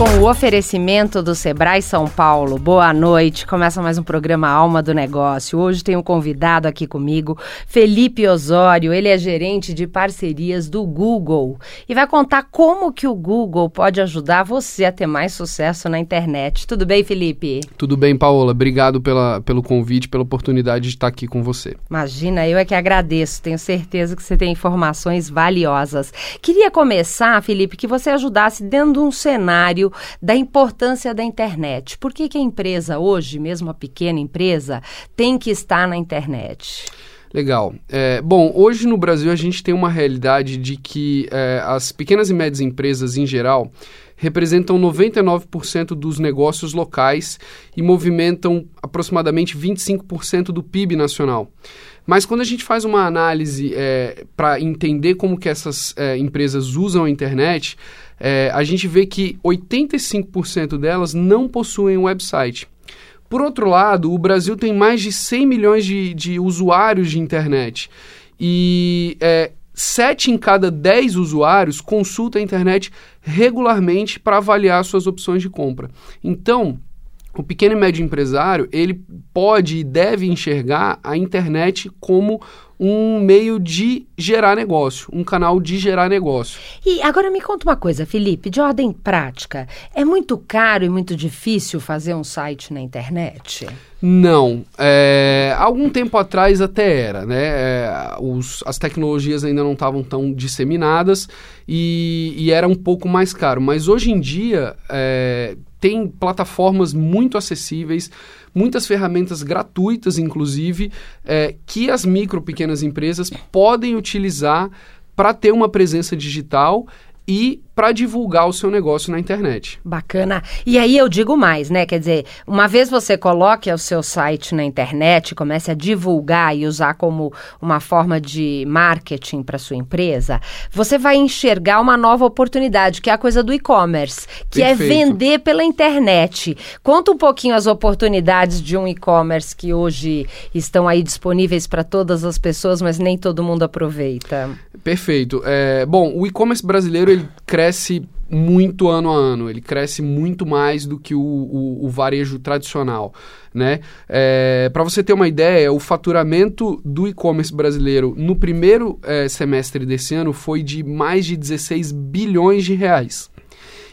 Com o oferecimento do Sebrae São Paulo, boa noite. Começa mais um programa Alma do Negócio. Hoje tenho um convidado aqui comigo, Felipe Osório. Ele é gerente de parcerias do Google e vai contar como que o Google pode ajudar você a ter mais sucesso na internet. Tudo bem, Felipe? Tudo bem, Paola. Obrigado pela, pelo convite, pela oportunidade de estar aqui com você. Imagina, eu é que agradeço. Tenho certeza que você tem informações valiosas. Queria começar, Felipe, que você ajudasse dentro de um cenário da importância da internet. Por que, que a empresa hoje, mesmo a pequena empresa, tem que estar na internet? Legal. É, bom, hoje no Brasil a gente tem uma realidade de que é, as pequenas e médias empresas em geral representam 99% dos negócios locais e movimentam aproximadamente 25% do PIB nacional. Mas quando a gente faz uma análise é, para entender como que essas é, empresas usam a internet, é, a gente vê que 85% delas não possuem um website. Por outro lado, o Brasil tem mais de 100 milhões de, de usuários de internet. E é, 7 em cada 10 usuários consulta a internet regularmente para avaliar suas opções de compra. Então, o pequeno e médio empresário, ele pode e deve enxergar a internet como um meio de gerar negócio, um canal de gerar negócio. E agora me conta uma coisa, Felipe, de ordem prática. É muito caro e muito difícil fazer um site na internet? Não. É, algum tempo atrás até era, né? É, os, as tecnologias ainda não estavam tão disseminadas e, e, era um pouco mais caro. Mas hoje em dia é, tem plataformas muito acessíveis muitas ferramentas gratuitas, inclusive, é, que as micro pequenas empresas podem utilizar para ter uma presença digital e para divulgar o seu negócio na internet. Bacana. E aí eu digo mais, né? Quer dizer, uma vez você coloque o seu site na internet, comece a divulgar e usar como uma forma de marketing para sua empresa, você vai enxergar uma nova oportunidade, que é a coisa do e-commerce, que é Perfeito. é vender pela internet. Conta um pouquinho as oportunidades de um e-commerce que hoje estão aí disponíveis para todas as pessoas, mas nem todo mundo aproveita. Perfeito. É, bom, o e-commerce brasileiro ele cresce muito ano a ano, ele cresce muito mais do que o, o, o varejo tradicional. Né? É, Para você ter uma ideia, o faturamento do e-commerce brasileiro no primeiro é, semestre desse ano foi de mais de 16 bilhões de reais.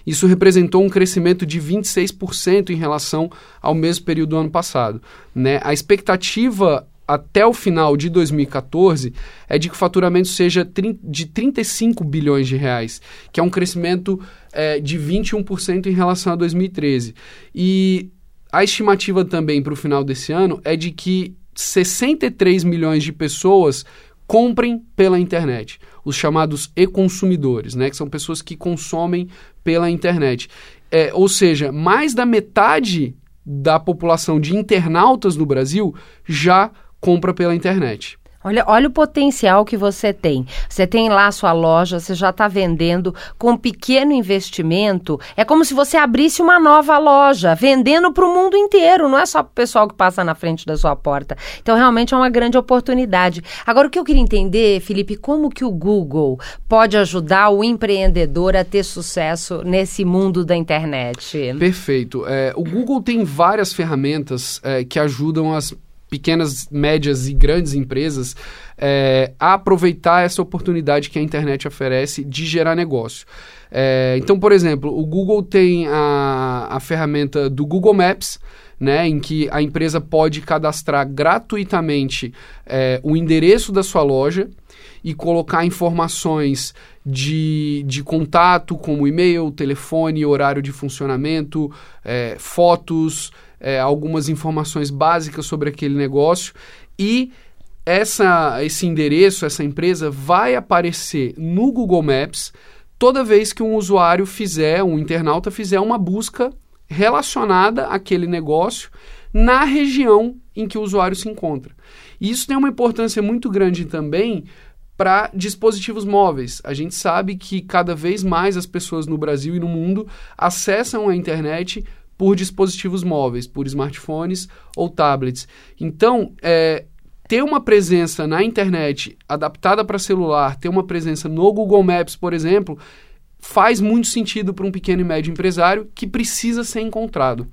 Isso representou um crescimento de 26% em relação ao mesmo período do ano passado. Né? A expectativa até o final de 2014 é de que o faturamento seja de 35 bilhões de reais, que é um crescimento é, de 21% em relação a 2013. E a estimativa também para o final desse ano é de que 63 milhões de pessoas comprem pela internet, os chamados e-consumidores, né, que são pessoas que consomem pela internet. É, ou seja, mais da metade da população de internautas no Brasil já compra pela internet. Olha, olha o potencial que você tem. Você tem lá a sua loja, você já está vendendo com pequeno investimento. É como se você abrisse uma nova loja, vendendo para o mundo inteiro, não é só para o pessoal que passa na frente da sua porta. Então, realmente é uma grande oportunidade. Agora, o que eu queria entender, Felipe, como que o Google pode ajudar o empreendedor a ter sucesso nesse mundo da internet? Perfeito. É, o Google tem várias ferramentas é, que ajudam as pequenas, médias e grandes empresas é, a aproveitar essa oportunidade que a internet oferece de gerar negócio. É, então, por exemplo, o Google tem a, a ferramenta do Google Maps, né, em que a empresa pode cadastrar gratuitamente é, o endereço da sua loja e colocar informações de, de contato, como e-mail, telefone, horário de funcionamento, é, fotos, é, algumas informações básicas sobre aquele negócio e essa, esse endereço, essa empresa vai aparecer no Google Maps toda vez que um usuário fizer, um internauta fizer uma busca relacionada àquele negócio na região em que o usuário se encontra. E isso tem uma importância muito grande também para dispositivos móveis. A gente sabe que cada vez mais as pessoas no Brasil e no mundo acessam a internet por dispositivos móveis, por smartphones ou tablets. Então, é, ter uma presença na internet adaptada para celular, ter uma presença no Google Maps, por exemplo, faz muito sentido para um pequeno e médio empresário que precisa ser encontrado.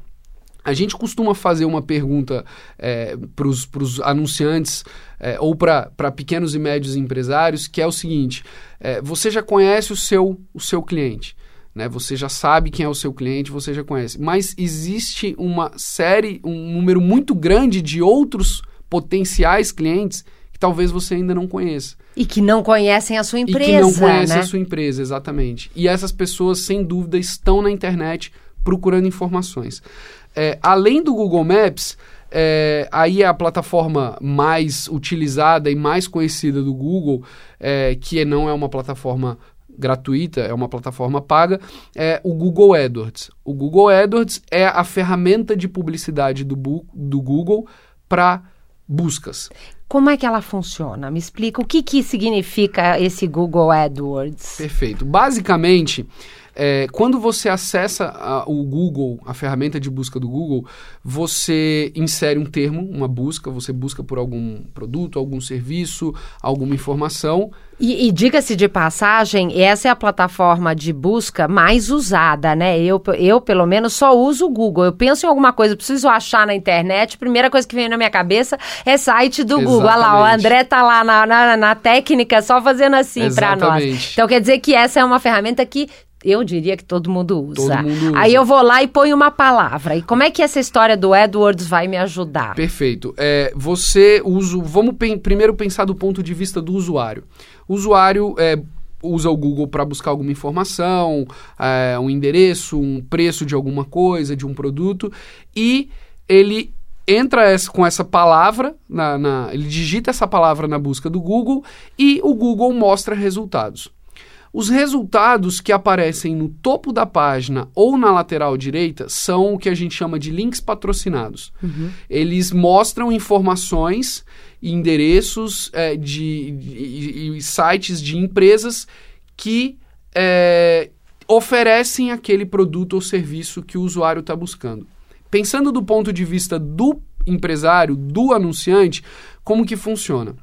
A gente costuma fazer uma pergunta é, para os anunciantes é, ou para pequenos e médios empresários, que é o seguinte: é, você já conhece o seu, o seu cliente? Né? Você já sabe quem é o seu cliente, você já conhece. Mas existe uma série, um número muito grande de outros potenciais clientes que talvez você ainda não conheça. E que não conhecem a sua empresa. E que não conhecem né? a sua empresa, exatamente. E essas pessoas, sem dúvida, estão na internet procurando informações. É, além do Google Maps, é, aí é a plataforma mais utilizada e mais conhecida do Google, é, que não é uma plataforma gratuita, é uma plataforma paga, é o Google AdWords. O Google AdWords é a ferramenta de publicidade do, do Google para buscas. Como é que ela funciona? Me explica o que, que significa esse Google AdWords. Perfeito. Basicamente, é, quando você acessa a, o Google, a ferramenta de busca do Google, você insere um termo, uma busca, você busca por algum produto, algum serviço, alguma informação. E, e diga-se de passagem, essa é a plataforma de busca mais usada, né? Eu, eu, pelo menos, só uso o Google. Eu penso em alguma coisa, preciso achar na internet, primeira coisa que vem na minha cabeça é site do Exatamente. Google. Olha lá, o André tá lá na, na, na técnica só fazendo assim para nós. Então quer dizer que essa é uma ferramenta que eu diria que todo mundo usa. Todo mundo usa. Aí eu vou lá e ponho uma palavra. E como é que essa história do AdWords vai me ajudar? Perfeito. É, você usa. Vamos pen, primeiro pensar do ponto de vista do usuário. O usuário é, usa o Google para buscar alguma informação, é, um endereço, um preço de alguma coisa, de um produto, e ele entra essa, com essa palavra, na, na, ele digita essa palavra na busca do Google e o Google mostra resultados. Os resultados que aparecem no topo da página ou na lateral direita são o que a gente chama de links patrocinados. Uhum. Eles mostram informações e endereços é, de, de, de, sites de empresas que é, oferecem aquele produto ou serviço que o usuário está buscando. Pensando do ponto de vista do empresário, do anunciante, como que funciona?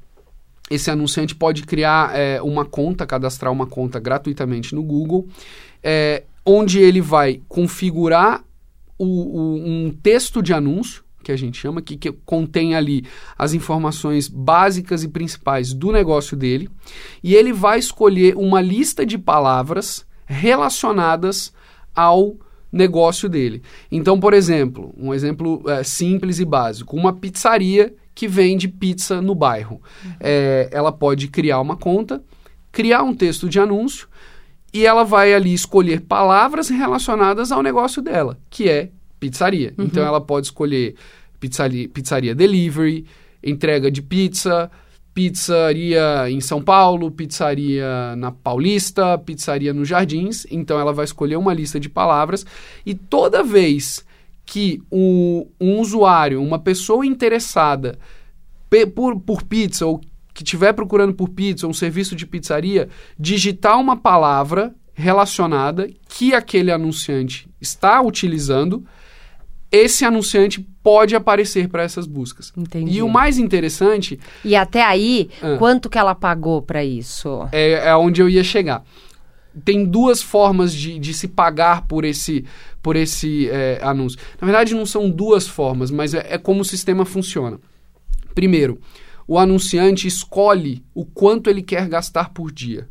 Esse anunciante pode criar é, uma conta, cadastrar uma conta gratuitamente no Google, é, onde ele vai configurar o, o, um texto de anúncio, que a gente chama, que, que contém ali as informações básicas e principais do negócio dele, e ele vai escolher uma lista de palavras relacionadas ao negócio dele. Então, por exemplo, um exemplo é, simples e básico, uma pizzaria que vende pizza no bairro. É, ela pode criar uma conta, criar um texto de anúncio e ela vai ali escolher palavras relacionadas ao negócio dela, que é pizzaria. Uhum. Então ela pode escolher pizzaria, pizzaria delivery, entrega de pizza, pizzaria em São Paulo, pizzaria na Paulista, pizzaria nos Jardins. Então ela vai escolher uma lista de palavras e toda vez que um, um usuário, uma pessoa interessada por, por pizza ou que estiver procurando por pizza ou um serviço de pizzaria, digitar uma palavra relacionada que aquele anunciante está utilizando, esse anunciante pode aparecer para essas buscas. Entendi. E o mais interessante. E até aí, ah, quanto que ela pagou para isso? É, é onde eu ia chegar tem duas formas de, de se pagar por esse, por esse é, anúncio. Na verdade, não são duas formas, mas é, é como o sistema funciona. Primeiro, o anunciante escolhe o quanto ele quer gastar por dia.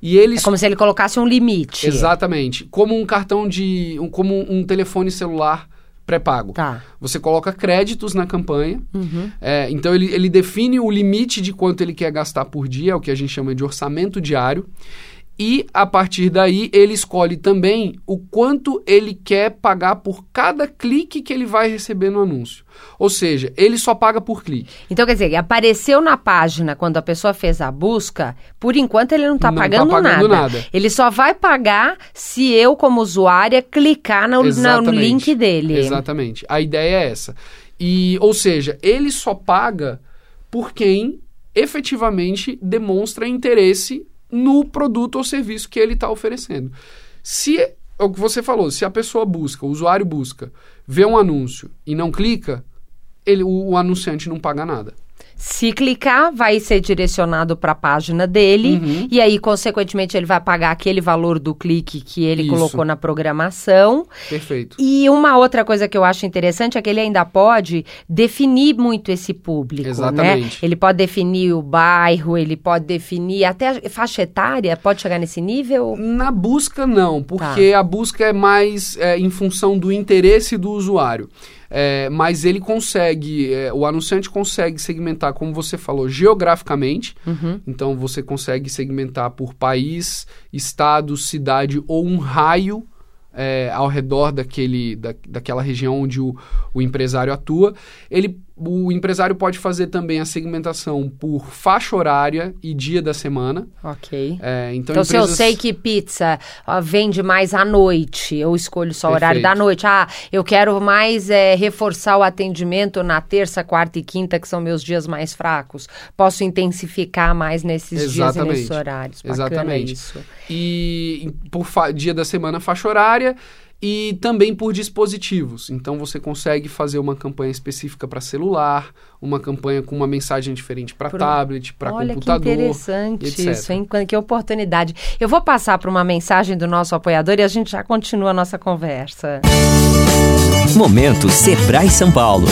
E ele... É como se ele colocasse um limite. Exatamente. Como um cartão de. Um, como um telefone celular pré-pago. Tá. Você coloca créditos na campanha. Uhum. É, então ele, ele define o limite de quanto ele quer gastar por dia, é o que a gente chama de orçamento diário e a partir daí ele escolhe também o quanto ele quer pagar por cada clique que ele vai receber no anúncio. Ou seja, ele só paga por clique. Então, quer dizer, apareceu na página quando a pessoa fez a busca, por enquanto ele não está pagando, tá pagando nada. nada. Ele só vai pagar se eu, como usuária, clicar no, no link dele. Exatamente. A ideia é essa. E, ou seja, ele só paga por quem efetivamente demonstra interesse no produto ou serviço que ele está oferecendo. Se é o que você falou, se a pessoa busca, o usuário busca, vê um anúncio e não clica, ele, o, o anunciante não paga nada. Se clicar, vai ser direcionado para a página dele Uhum. e aí, consequentemente, ele vai pagar aquele valor do clique que ele Isso. colocou na programação. Perfeito. E uma outra coisa que eu acho interessante é que ele ainda pode definir muito esse público, né? Exatamente. Ele pode definir o bairro, ele pode definir até a faixa etária, pode chegar nesse nível? Na busca, não, porque a busca é mais é, em função do interesse do usuário. É, mas ele consegue, é, o anunciante consegue segmentar, como você falou, geograficamente. Então você consegue segmentar por país, estado, cidade ou um raio é, ao redor daquele, da, daquela região onde o, o empresário atua. Ele, o empresário pode fazer também a segmentação por faixa horária e dia da semana. Ok. É, então, Então, se eu empresas- sei que pizza ó, vende mais à noite, eu escolho só o horário da noite. Ah, eu quero mais é, reforçar o atendimento na terça, quarta e quinta, que são meus dias mais fracos. Posso intensificar mais nesses dias e Exatamente. nesses horários. Bacana Exatamente. isso. e por fa- dia da semana faixa horária e também por dispositivos. Então você consegue fazer uma campanha específica para celular, uma campanha com uma mensagem diferente para tablet, para Olha computador. que interessante etc. isso, hein? Que oportunidade. Eu vou passar para uma mensagem do nosso apoiador e a gente já continua a nossa conversa. Momento Sebrae São Paulo.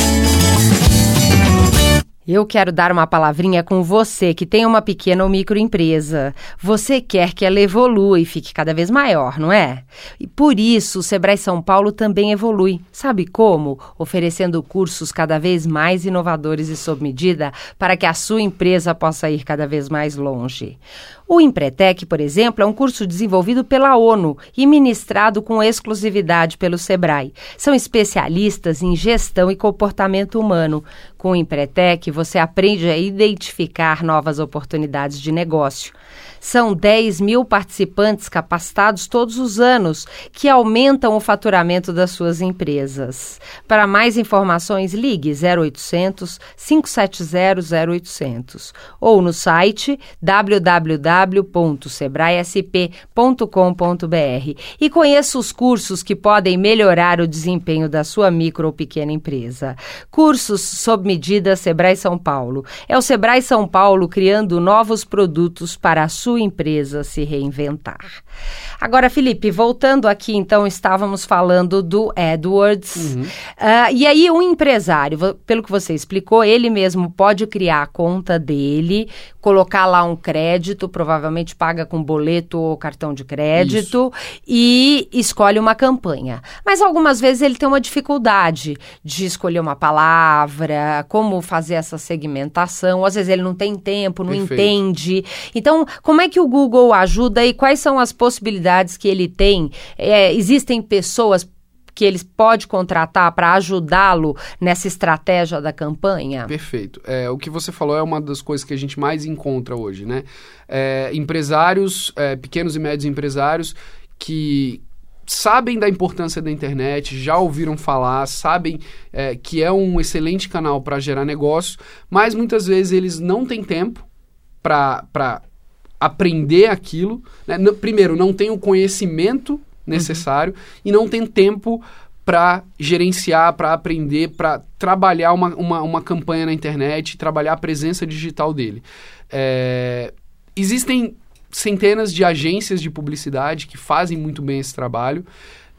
Eu quero dar uma palavrinha com você que tem uma pequena ou microempresa. Você quer que ela evolua e fique cada vez maior, não é? E por isso o Sebrae São Paulo também evolui. Sabe como? Oferecendo cursos cada vez mais inovadores e sob medida para que a sua empresa possa ir cada vez mais longe. O Empretec, por exemplo, é um curso desenvolvido pela ONU e ministrado com exclusividade pelo Sebrae. São especialistas em gestão e comportamento humano. Com o Empretec, você aprende a identificar novas oportunidades de negócio. São 10 mil participantes capacitados todos os anos, que aumentam o faturamento das suas empresas. Para mais informações, ligue 0800 570 0800 ou no site www.sebraesp.com.br e conheça os cursos que podem melhorar o desempenho da sua micro ou pequena empresa. Cursos sob medida Sebrae São Paulo. É o Sebrae São Paulo criando novos produtos para a sua empresa se reinventar. Agora, Felipe, voltando aqui, então, estávamos falando do Edwards. Ah, e aí, um empresário, pelo que você explicou, ele mesmo pode criar a conta dele, colocar lá um crédito, provavelmente paga com boleto ou cartão de crédito, e escolhe uma campanha. Mas algumas vezes ele tem uma dificuldade de escolher uma palavra, como fazer essa segmentação. Às vezes ele não tem tempo, não Perfeito. entende. Então, como é que o Google ajuda e quais são as possibilidades que ele tem? É, existem pessoas que eles pode contratar para ajudá-lo nessa estratégia da campanha? Perfeito. É, o que você falou é uma das coisas que a gente mais encontra hoje, né? É, empresários, é, pequenos e médios empresários que sabem da importância da internet, já ouviram falar, sabem é, que é um excelente canal para gerar negócio, mas muitas vezes eles não têm tempo para aprender aquilo. né? Primeiro, não tem o conhecimento necessário e não tem tempo para gerenciar, para aprender, para trabalhar uma, uma, uma campanha na internet, trabalhar a presença digital dele. É, existem centenas de agências de publicidade que fazem muito bem esse trabalho.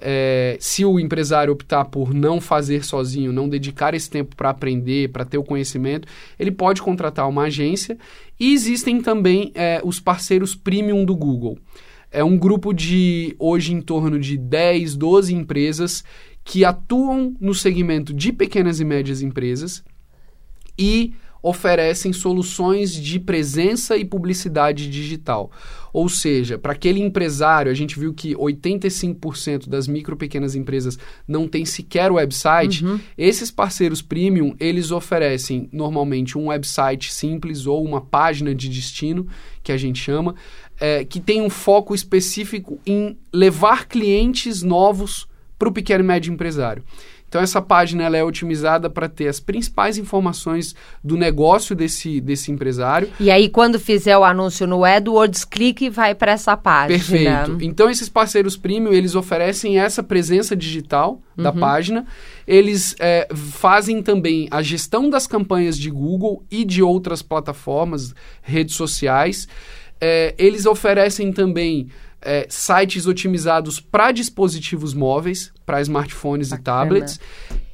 É, se o empresário optar por não fazer sozinho, não dedicar esse tempo para aprender, para ter o conhecimento, ele pode contratar uma agência. E existem também é, os parceiros premium do Google. É um grupo de, hoje, em torno de 10, 12 empresas que atuam no segmento de pequenas e médias empresas e oferecem soluções de presença e publicidade digital. Ou seja, para aquele empresário, a gente viu que 85% das micro e pequenas empresas não tem sequer website. Esses parceiros premium, eles oferecem normalmente um website simples ou uma página de destino, que a gente chama, é, que tem um foco específico em levar clientes novos para o pequeno e médio empresário. Então essa página ela é otimizada para ter as principais informações do negócio desse, desse empresário. E aí quando fizer o anúncio no AdWords, clique e vai para essa página. Perfeito. Então esses parceiros premium, eles oferecem essa presença digital uhum. da página. Eles é, fazem também a gestão das campanhas de Google e de outras plataformas, redes sociais. É, eles oferecem também é, sites otimizados para dispositivos móveis, para smartphones Bacana. e tablets.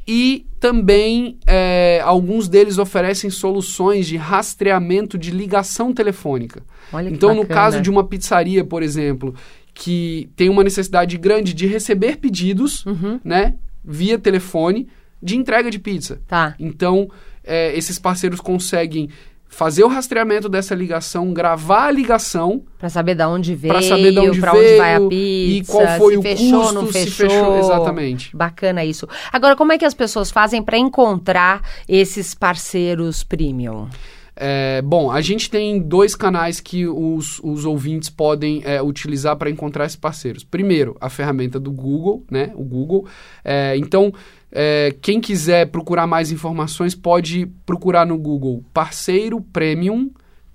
E também é, alguns deles oferecem soluções de rastreamento de ligação telefônica. Olha então, no caso de uma pizzaria, por exemplo, que tem uma necessidade grande de receber pedidos, uhum. né, via telefone, de entrega de pizza. Tá. Então, é, esses parceiros conseguem fazer o rastreamento dessa ligação, gravar a ligação para saber de onde veio, para saber de onde, pra veio, onde vai a pizza, e qual foi se o fechou, custo, não se fechou. fechou exatamente. Bacana isso. Agora, como é que as pessoas fazem para encontrar esses parceiros premium? É, bom, a gente tem dois canais que os, os ouvintes podem é, utilizar para encontrar esses parceiros. Primeiro, a ferramenta do Google, né? O Google. É, então, é, quem quiser procurar mais informações pode procurar no Google Parceiro Premium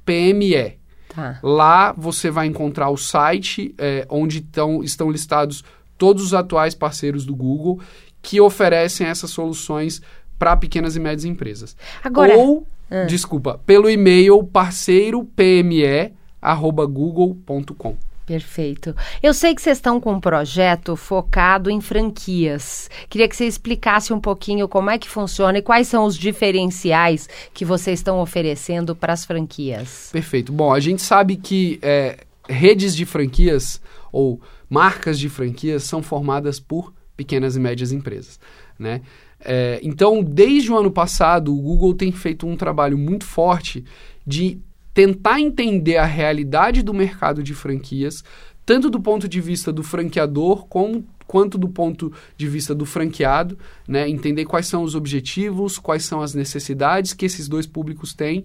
PME. Tá. Lá você vai encontrar o site é, onde tão, estão listados todos os atuais parceiros do Google que oferecem essas soluções para pequenas e médias empresas. Agora, Ou, ah. desculpa, pelo e-mail parceiropme@google.com. Perfeito. Eu sei que vocês estão com um projeto focado em franquias. Queria que você explicasse um pouquinho como é que funciona e quais são os diferenciais que vocês estão oferecendo para as franquias. Perfeito. Bom, a gente sabe que é, redes de franquias ou marcas de franquias são formadas por pequenas e médias empresas, né? É, então, desde o ano passado, o Google tem feito um trabalho muito forte de tentar entender a realidade do mercado de franquias, tanto do ponto de vista do franqueador como, quanto do ponto de vista do franqueado, né? entender quais são os objetivos, quais são as necessidades que esses dois públicos têm,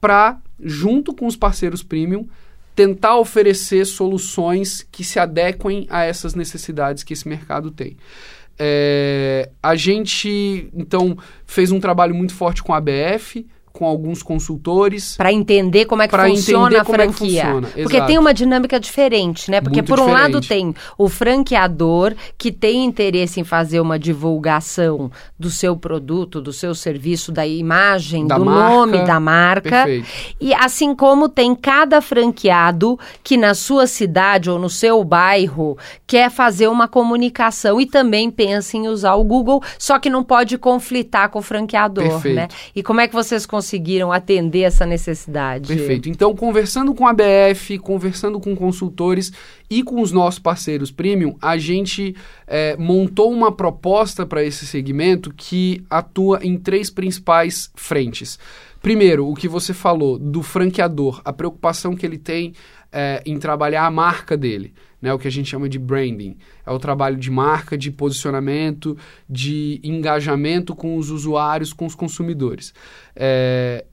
para, junto com os parceiros premium, tentar oferecer soluções que se adequem a essas necessidades que esse mercado tem. É, a gente, então, fez um trabalho muito forte com a ABF, com alguns consultores. Para entender como é que funciona a franquia. É funciona. Porque tem uma dinâmica diferente, né? Porque Muito por um diferente. lado tem o franqueador que tem interesse em fazer uma divulgação do seu produto, do seu serviço, da imagem, Da do marca. nome da marca. Perfeito. E assim como tem cada franqueado que na sua cidade ou no seu bairro quer fazer uma comunicação e também pensa em usar o Google, só que não pode conflitar com o franqueador, Perfeito. né? E como é que vocês conseguiram atender essa necessidade? Perfeito. Então, conversando com a BF, conversando com consultores e com os nossos parceiros premium, a gente é, montou uma proposta para esse segmento que atua em três principais frentes. Primeiro, o que você falou do franqueador, a preocupação que ele tem é, em trabalhar a marca dele, né, o que a gente chama de branding. É o trabalho de marca, de posicionamento, de engajamento com os usuários, com os consumidores. É,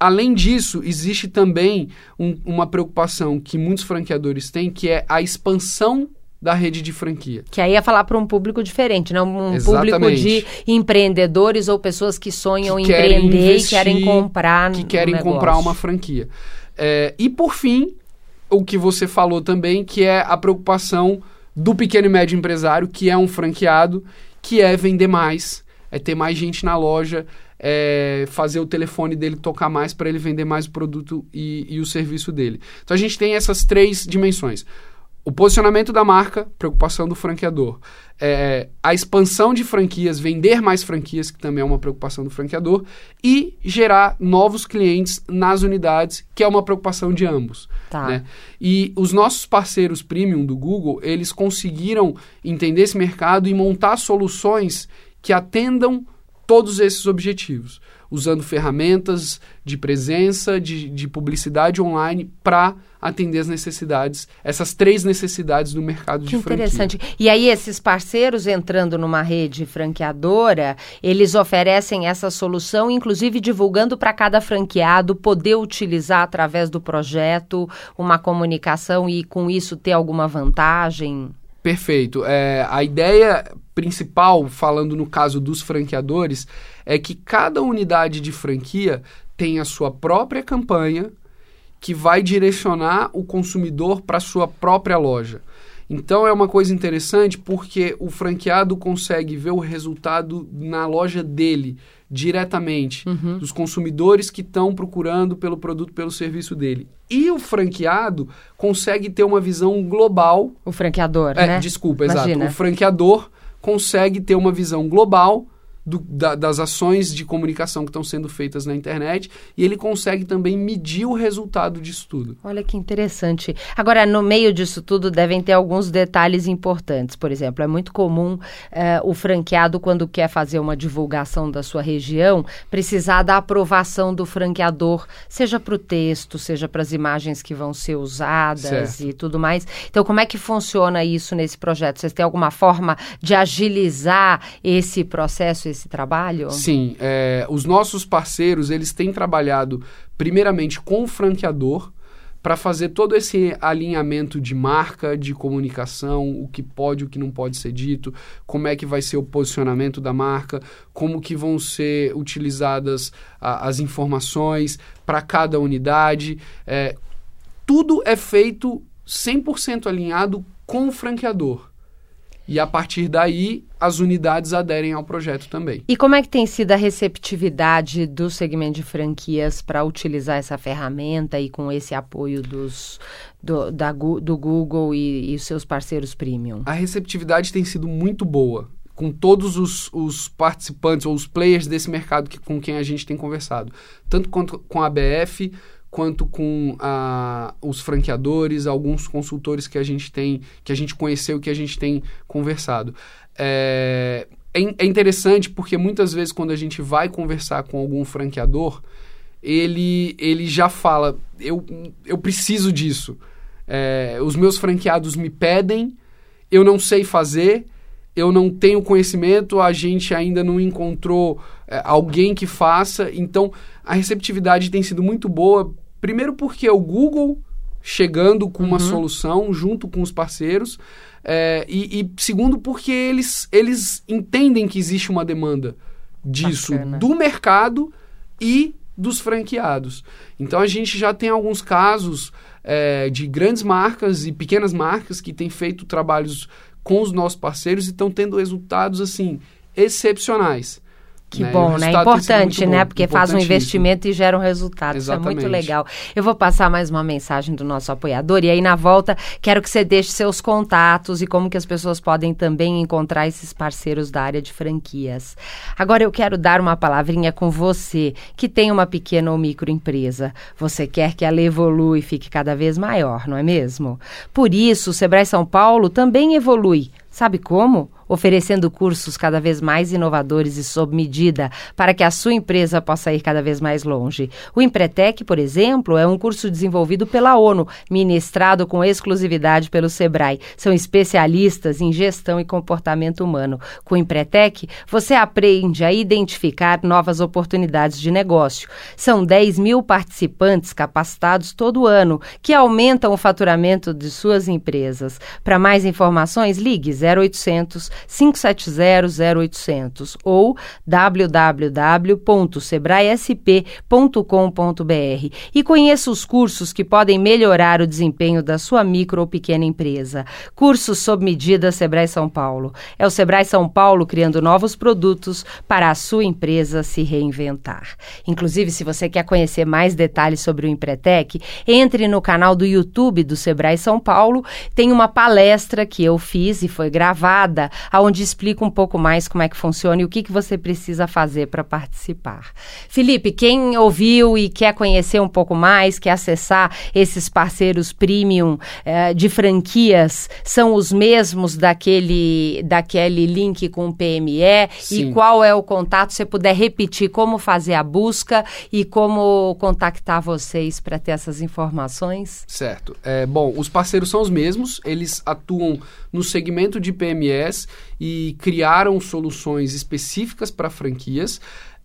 além disso, existe também um, uma preocupação que muitos franqueadores têm, que é a expansão da rede de franquia. Que aí é falar para um público diferente, né? Um Exatamente. público de empreendedores ou pessoas que sonham Que em empreender e investir, querem comprar que um querem negócio. comprar uma franquia. É, e por fim, o que você falou também, que é a preocupação do pequeno e médio empresário, que é um franqueado, que é vender mais, é ter mais gente na loja, é fazer o telefone dele tocar mais para ele vender mais o produto e, e o serviço dele. Então a gente tem essas três dimensões. O posicionamento da marca, preocupação do franqueador. É, a expansão de franquias, vender mais franquias, que também é uma preocupação do franqueador. E gerar novos clientes nas unidades, que é uma preocupação de ambos. Tá. né? E os nossos parceiros premium do Google, eles conseguiram entender esse mercado e montar soluções que atendam todos esses objetivos, usando ferramentas de presença, de, de publicidade online para atender as necessidades, essas três necessidades do mercado Que de franquia. interessante. E aí, esses parceiros entrando numa rede franqueadora, eles oferecem essa solução, inclusive divulgando para cada franqueado poder utilizar através do projeto uma comunicação e com isso ter alguma vantagem? Perfeito. É, a ideia principal, falando no caso dos franqueadores, é que cada unidade de franquia tem a sua própria campanha que vai direcionar o consumidor para a sua própria loja. Então é uma coisa interessante porque o franqueado consegue ver o resultado na loja dele diretamente, Uhum. dos consumidores que estão procurando pelo produto, pelo serviço dele. E o franqueado consegue ter uma visão global O franqueador, é, né? Desculpa, Imagina. exato. O franqueador consegue ter uma visão global do- da- das ações de comunicação que estão sendo feitas na internet e ele consegue também medir o resultado disso tudo. Olha que interessante. Agora, no meio disso tudo, devem ter alguns detalhes importantes. Por exemplo, é muito comum eh, o franqueado, quando quer fazer uma divulgação da sua região, precisar da aprovação do franqueador, seja para o texto, seja para as imagens que vão ser usadas Certo. e tudo mais. Então, como é que funciona isso nesse projeto? Vocês têm alguma forma de agilizar esse processo, esse trabalho? Sim, é, os nossos parceiros eles têm trabalhado primeiramente com o franqueador para fazer todo esse alinhamento de marca, de comunicação, o que pode, o que não pode ser dito, como é que vai ser o posicionamento da marca, como que vão ser utilizadas a- as informações para cada unidade. É, tudo é feito 100% alinhado com o franqueador. E a partir daí, as unidades aderem ao projeto também. E como é que tem sido a receptividade do segmento de franquias para utilizar essa ferramenta e com esse apoio dos, do, da do Google e, e os seus parceiros premium? A receptividade tem sido muito boa com todos os, os participantes ou os players desse mercado que, com quem a gente tem conversado. Tanto quanto com a BF, quanto com a, os franqueadores, alguns consultores que a gente tem, que a gente conheceu, que a gente tem conversado. É, é, é interessante porque muitas vezes quando a gente vai conversar com algum franqueador, ele, ele já fala, eu, eu preciso disso. É, os meus franqueados me pedem, eu não sei fazer, eu não tenho conhecimento, a gente ainda não encontrou é, alguém que faça. Então, a receptividade tem sido muito boa. Primeiro, porque é o Google chegando com uma solução junto com os parceiros. é, e, e segundo, porque eles, eles entendem que existe uma demanda disso Bacana. do mercado e dos franqueados. Então a gente já tem alguns casos é, de grandes marcas e pequenas marcas que têm feito trabalhos com os nossos parceiros e estão tendo resultados assim excepcionais. Que né? Bom, né? Importante, né? bom, Porque faz um investimento e gera um resultado. Isso é muito legal. Eu vou passar mais uma mensagem do nosso apoiador e aí na volta quero que você deixe seus contatos e como que as pessoas podem também encontrar esses parceiros da área de franquias. Agora eu quero dar uma palavrinha com você que tem uma pequena ou microempresa. Você quer que ela evolua e fique cada vez maior, não é mesmo? Por isso, o Sebrae São Paulo também evolui. Sabe como? Oferecendo cursos cada vez mais inovadores e sob medida para que a sua empresa possa ir cada vez mais longe. O Empretec, por exemplo, é um curso desenvolvido pela ONU, ministrado com exclusividade pelo Sebrae. São especialistas em gestão e comportamento humano. Com o Empretec, você aprende a identificar novas oportunidades de negócio. São 10 mil participantes capacitados todo ano, que aumentam o faturamento de suas empresas. Para mais informações, ligue 0800 570 0800 ou www.sebraesp.com.br e conheça os cursos que podem melhorar o desempenho da sua micro ou pequena empresa. Cursos sob medida Sebrae São Paulo. É o Sebrae São Paulo criando novos produtos para a sua empresa se reinventar. Inclusive, se você quer conhecer mais detalhes sobre o Empretec, entre no canal do YouTube do Sebrae São Paulo. Tem uma palestra que eu fiz e foi gravada, onde explica um pouco mais como é que funciona e o que, que você precisa fazer para participar. Felipe, quem ouviu e quer conhecer um pouco mais, quer acessar esses parceiros premium eh, de franquias, são os mesmos daquele, daquele link com o PME? Sim. E qual é o contato? Se você puder repetir como fazer a busca e como contactar vocês para ter essas informações? Certo. É, bom, os parceiros são os mesmos, eles atuam no segmento de PMS e criaram soluções específicas para franquias.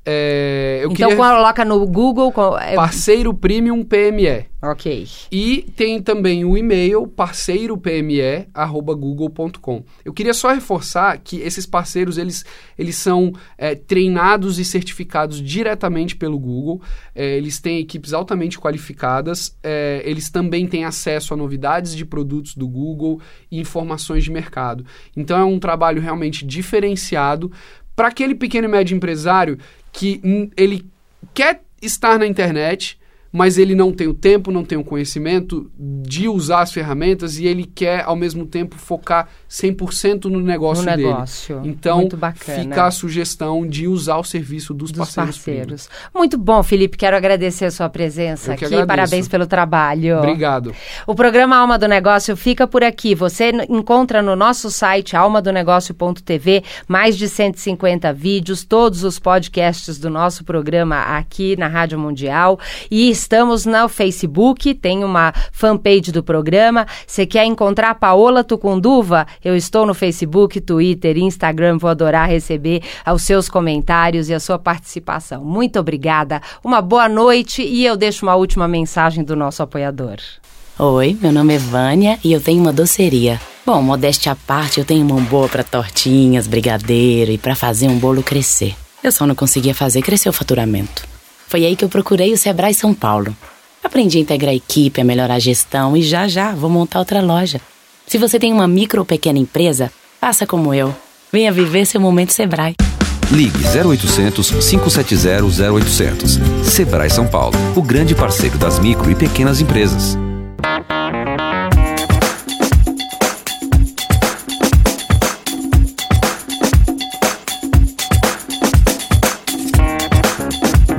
É, então queria... coloca no Google. é- Parceiro Premium PME. Ok. E tem também o e-mail parceiropme@google.com. Eu queria só reforçar que esses parceiros eles, eles são é, treinados e certificados diretamente pelo Google. É, eles têm equipes altamente qualificadas. é, eles também têm acesso a novidades de produtos do Google e informações de mercado. Então é um trabalho realmente diferenciado para aquele pequeno e médio empresário que ele quer estar na internet mas ele não tem o tempo, não tem o conhecimento de usar as ferramentas e ele quer, ao mesmo tempo, focar 100% no negócio No dele. negócio. Então, Muito bacana. fica a sugestão de usar o serviço dos, Dos parceiros. parceiros. Muito bom, Felipe. Quero agradecer a sua presença aqui. agradeço. Parabéns pelo trabalho. Obrigado. O programa Alma do Negócio fica por aqui. Você encontra no nosso site almadonegócio.tv mais de 150 vídeos, todos os podcasts do nosso programa aqui na Rádio Mundial. E estamos no Facebook, tem uma fanpage do programa. Você quer encontrar a Paola Tucunduva? Eu estou no Facebook, Twitter, Instagram. Vou adorar receber os seus comentários e a sua participação. Muito obrigada. Uma boa noite e eu deixo uma última mensagem do nosso apoiador. Oi, meu nome é Vânia e eu tenho uma doceria. Bom, modéstia à parte, eu tenho mão boa pra tortinhas, brigadeiro e pra fazer um bolo crescer. Eu só não conseguia fazer crescer o faturamento. Foi aí que eu procurei o Sebrae São Paulo. Aprendi a integrar a equipe, a melhorar a gestão e já já vou montar outra loja. Se você tem uma micro ou pequena empresa, faça como eu. Venha viver seu momento Sebrae. Ligue 0800 570 0800. Sebrae São Paulo, o grande parceiro das micro e pequenas empresas.